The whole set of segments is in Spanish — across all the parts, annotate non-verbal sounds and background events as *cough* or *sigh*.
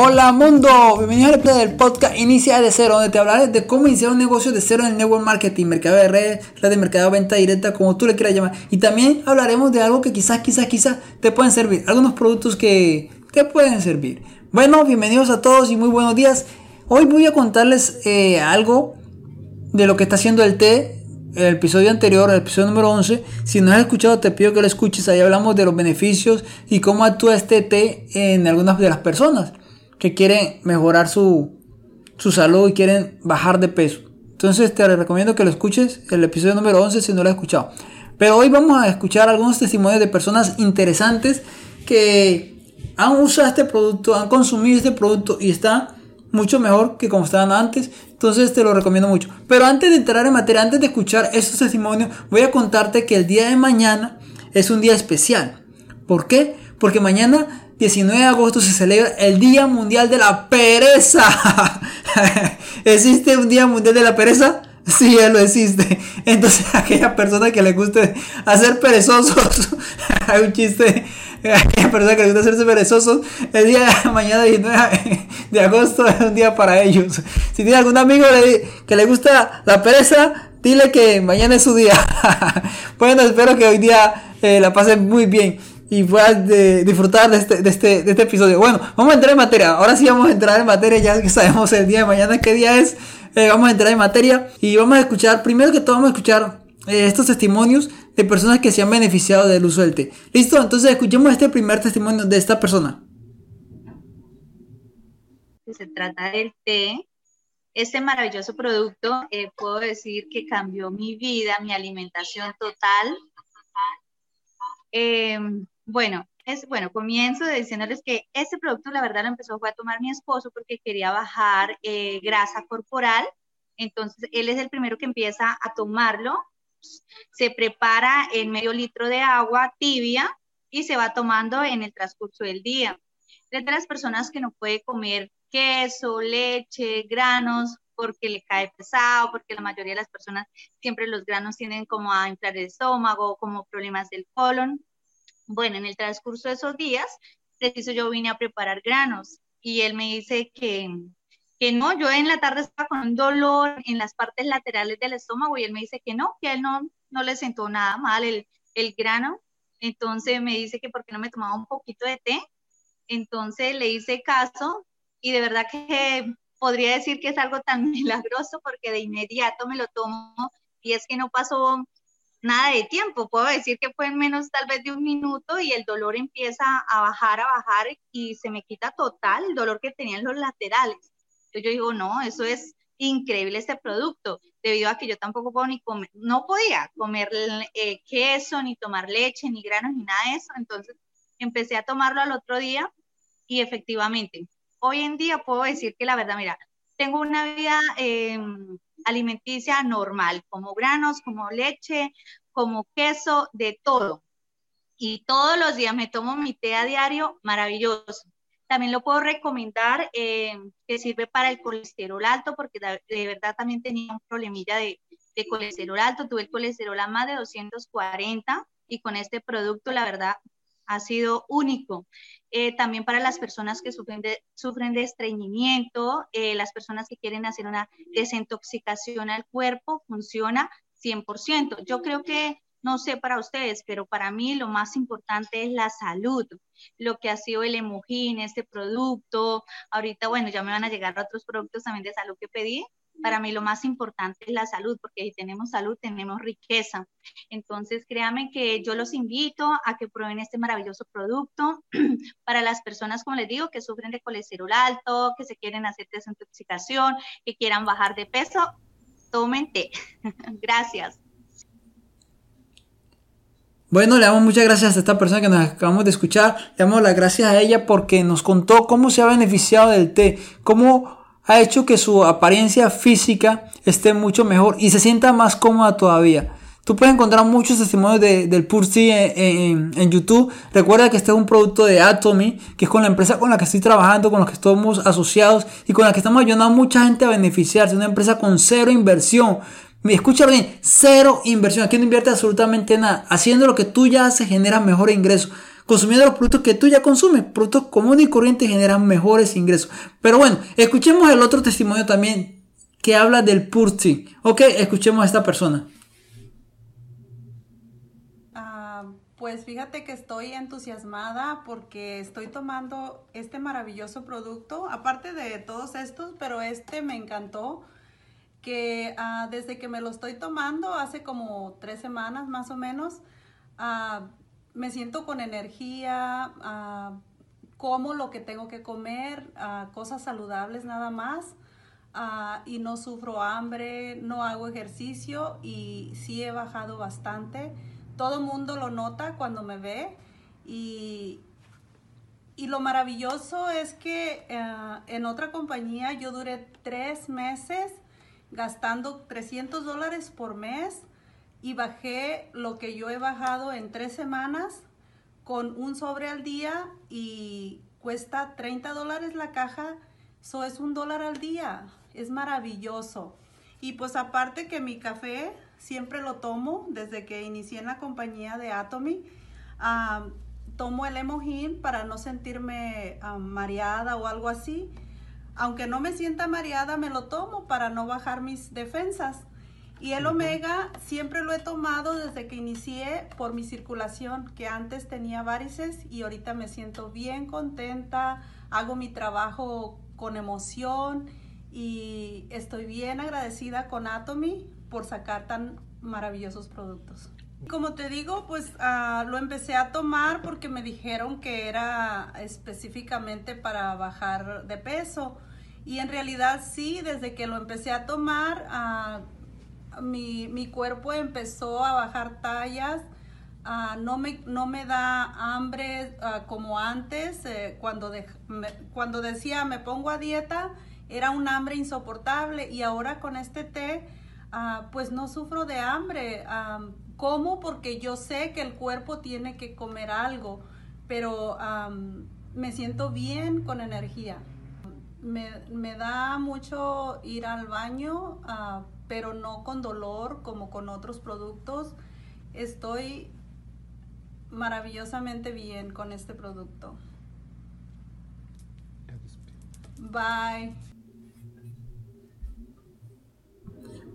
Hola mundo, bienvenido al del podcast Inicia de Cero, donde te hablaré de cómo iniciar un negocio de cero en el network marketing, mercado de red, red de mercado, venta directa, como tú le quieras llamar. Y también hablaremos de algo que quizás, quizás, quizás te pueden servir, algunos productos que te pueden servir. Bueno, bienvenidos a todos y muy buenos días. Hoy voy a contarles eh, algo de lo que está haciendo el té. El episodio anterior, el episodio número 11. Si no has escuchado, te pido que lo escuches. Ahí hablamos de los beneficios y cómo actúa este té en algunas de las personas que quieren mejorar su, su salud y quieren bajar de peso. Entonces te recomiendo que lo escuches, el episodio número 11 si no lo has escuchado. Pero hoy vamos a escuchar algunos testimonios de personas interesantes que han usado este producto, han consumido este producto y está mucho mejor que como estaban antes. Entonces te lo recomiendo mucho. Pero antes de entrar en materia, antes de escuchar estos testimonios, voy a contarte que el día de mañana es un día especial. ¿Por qué? Porque mañana 19 de agosto se celebra el Día Mundial de la Pereza. *laughs* ¿Existe un Día Mundial de la Pereza? Sí, ya lo existe. Entonces, aquella persona que le guste hacer perezosos, *laughs* hay un chiste, aquella persona que le gusta hacerse perezosos, el día de mañana 19 de agosto es un día para ellos. Si tiene algún amigo que le gusta la pereza, dile que mañana es su día. *laughs* bueno, espero que hoy día eh, la pasen muy bien y puedas disfrutar este, de este, de, este, episodio. Bueno, vamos a entrar en materia. Ahora sí vamos a entrar en materia, ya que sabemos el día de mañana qué día es. Eh, vamos a entrar en materia y vamos a escuchar, primero que todo vamos a escuchar eh, estos testimonios de personas que se han beneficiado del uso del té. ¿Listo? Entonces escuchemos este primer testimonio de esta persona. Se trata del té. Este maravilloso producto, eh, puedo decir que cambió mi vida, mi alimentación total. Bueno, es, bueno, comienzo diciéndoles que este producto, la verdad, lo empezó a tomar mi esposo porque quería bajar eh, grasa corporal. Entonces, él es el primero que empieza a tomarlo. Se prepara en medio litro de agua tibia y se va tomando en el transcurso del día. Es de las personas que no puede comer queso, leche, granos, porque le cae pesado, porque la mayoría de las personas siempre los granos tienen como a inflar el estómago, como problemas del colon. Bueno, en el transcurso de esos días, preciso yo vine a preparar granos y él me dice que, que no, yo en la tarde estaba con un dolor en las partes laterales del estómago y él me dice que no, que a él no, no le sentó nada mal el, el grano. Entonces me dice que porque no me tomaba un poquito de té. Entonces le hice caso y de verdad que podría decir que es algo tan *laughs* milagroso porque de inmediato me lo tomo y es que no pasó nada de tiempo, puedo decir que fue en menos tal vez de un minuto y el dolor empieza a bajar, a bajar y se me quita total el dolor que tenía en los laterales. Entonces yo digo, no, eso es increíble este producto, debido a que yo tampoco puedo ni comer, no podía comer eh, queso, ni tomar leche, ni granos, ni nada de eso. Entonces empecé a tomarlo al otro día y efectivamente, hoy en día puedo decir que la verdad, mira, tengo una vida eh, alimenticia normal, como granos, como leche, como queso, de todo. Y todos los días me tomo mi té a diario, maravilloso. También lo puedo recomendar, eh, que sirve para el colesterol alto, porque de, verdad también tenía un problemilla de, de colesterol alto, tuve el colesterol a más de 240 y con este producto, la verdad, ha sido único. Eh, también para las personas que sufren de, sufren de estreñimiento, eh, las personas que quieren hacer una desintoxicación al cuerpo, funciona 100%. Yo creo que, no sé para ustedes, pero para mí lo más importante es la salud, lo que ha sido el emojín, este producto. Ahorita, bueno, ya me van a llegar otros productos también de salud que pedí, para mí lo más importante es la salud, porque si tenemos salud, tenemos riqueza. Entonces, créanme que yo los invito a que prueben este maravilloso producto *clears throat* para las personas, como les digo, que sufren de colesterol alto, que se quieren hacer desintoxicación, que quieran bajar de peso, tomen té. *laughs* Gracias. Bueno, le damos muchas gracias a esta persona que nos acabamos de escuchar. Le damos las gracias a ella porque nos contó cómo se ha beneficiado del té, cómo ha hecho que su apariencia física esté mucho mejor y se sienta más cómoda todavía. Tú puedes encontrar muchos testimonios del Pursi en, en, YouTube. Recuerda que este es un producto de Atomy, que es con la empresa con la que estoy trabajando, con la que estamos asociados y con la que estamos ayudando a mucha gente a beneficiarse. Una empresa con cero inversión. Escucha bien, cero inversión. Aquí no invierte absolutamente nada. Haciendo lo que tú ya haces genera mejor ingreso. Consumiendo los productos que tú ya consumes. Productos comunes y corrientes generan mejores ingresos. Pero bueno, escuchemos el otro testimonio también que habla del Purti. Ok, escuchemos a esta persona. Pues fíjate que estoy entusiasmada porque estoy tomando este maravilloso producto, aparte de todos estos, pero este me encantó, que ah, desde que me lo estoy tomando, hace como tres semanas más o menos, ah, me siento con energía, uh, como lo que tengo que comer, cosas saludables nada más. y no sufro hambre, no hago ejercicio y sí he bajado bastante todo el mundo lo nota cuando me ve y, y lo maravilloso es que eh, en otra compañía yo duré tres meses gastando 300 dólares por mes y bajé lo que yo he bajado en tres semanas con un sobre al día y cuesta 30 dólares la caja, eso es un dólar al día, es maravilloso. Y pues aparte que mi café siempre lo tomo desde que inicié en la compañía de Atomy. tomo el Emohin para no sentirme mareada o algo así. Aunque no me sienta mareada, me lo tomo para no bajar mis defensas. Y el omega siempre lo he tomado desde que inicié por mi circulación, que antes tenía varices y ahorita me siento bien contenta, hago mi trabajo con emoción y estoy bien agradecida con Atomy por sacar tan maravillosos productos. Como te digo, pues ah, lo empecé a tomar porque me dijeron que era específicamente para bajar de peso. Y en realidad sí, desde que lo empecé a tomar, ah, mi, cuerpo empezó a bajar tallas. Ah, no, me, no me da hambre como antes. Eh, cuando, cuando decía me pongo a dieta, era un hambre insoportable. Y ahora con este té Ah, pues no sufro de hambre. como Porque yo sé que el cuerpo tiene que comer algo, pero me siento bien con energía. Me, da mucho ir al baño, ah, pero no con dolor como con otros productos. Estoy maravillosamente bien con este producto. Bye.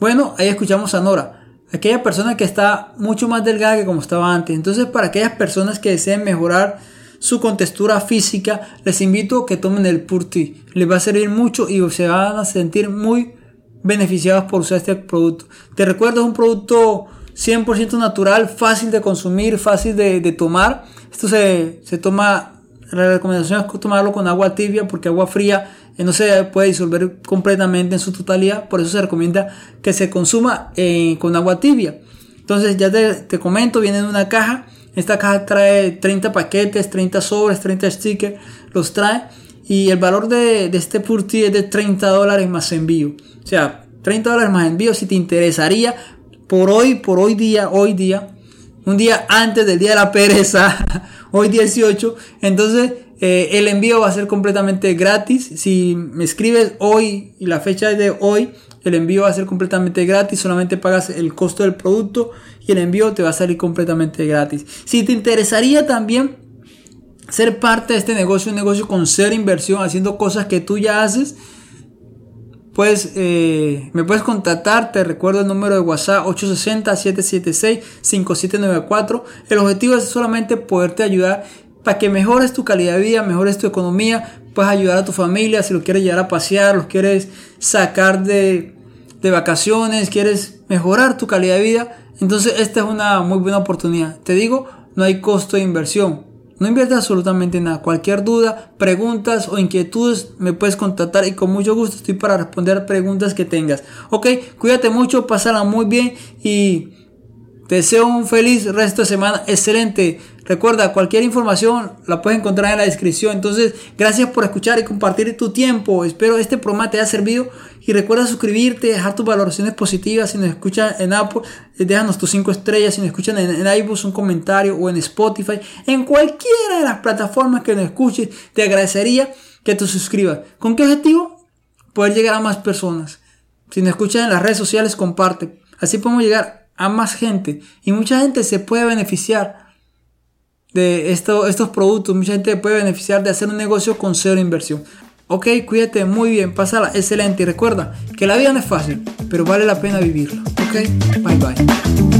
Bueno, ahí escuchamos a Nora, aquella persona que está mucho más delgada que como estaba antes. Entonces, para aquellas personas que deseen mejorar su contextura física, les invito a que tomen el Purti. Les va a servir mucho y se van a sentir muy beneficiados por usar este producto. Te recuerdo, es un producto 100% natural, fácil de consumir, fácil de, tomar. Esto se, se toma, la recomendación es tomarlo con agua tibia porque agua fría no se puede disolver completamente en su totalidad, por eso se recomienda que se consuma eh, con agua tibia. Entonces ya te, comento, viene en una caja, esta caja trae 30 paquetes, 30 sobres, 30 stickers, los trae y el valor de, este Purti es de 30 dólares más envío. O sea, 30 dólares más envío si te interesaría por hoy, por hoy día, hoy día, un día antes del día de la pereza, *laughs* hoy 18, entonces eh, el envío va a ser completamente gratis. Si me escribes hoy y la fecha es de hoy, el envío va a ser completamente gratis. Solamente pagas el costo del producto y el envío te va a salir completamente gratis. Si te interesaría también ser parte de este negocio, un negocio con ser inversión, haciendo cosas que tú ya haces, pues eh, me puedes contactar, te recuerdo el número de WhatsApp 860-776-5794. El objetivo es solamente poderte ayudar para que mejores tu calidad de vida, mejores tu economía, puedes ayudar a tu familia, si lo quieres llevar a pasear, los quieres sacar de, de vacaciones, quieres mejorar tu calidad de vida, entonces esta es una muy buena oportunidad. Te digo, no hay costo de inversión. No inviertes absolutamente nada. Cualquier duda, preguntas o inquietudes me puedes contactar y con mucho gusto estoy para responder preguntas que tengas. Ok, cuídate mucho, pásala muy bien y te deseo un feliz resto de semana. Excelente. Recuerda, cualquier información la puedes encontrar en la descripción. Entonces, gracias por escuchar y compartir tu tiempo. Espero este programa te haya servido. Y recuerda suscribirte, dejar tus valoraciones positivas. Si nos escuchan en Apple, déjanos tus 5 estrellas. Si nos escuchan en, en un comentario o en Spotify. En cualquiera de las plataformas que nos escuches, te agradecería que te suscribas. ¿Con qué objetivo? Poder llegar a más personas. Si nos escuchan en las redes sociales, comparte. Así podemos llegar a más gente. Y mucha gente se puede beneficiar de esto, estos productos. Mucha gente puede beneficiar de hacer un negocio con cero inversión. Ok, cuídate muy bien, pásala excelente y recuerda que la vida no es fácil, pero vale la pena vivirla. Ok, bye bye.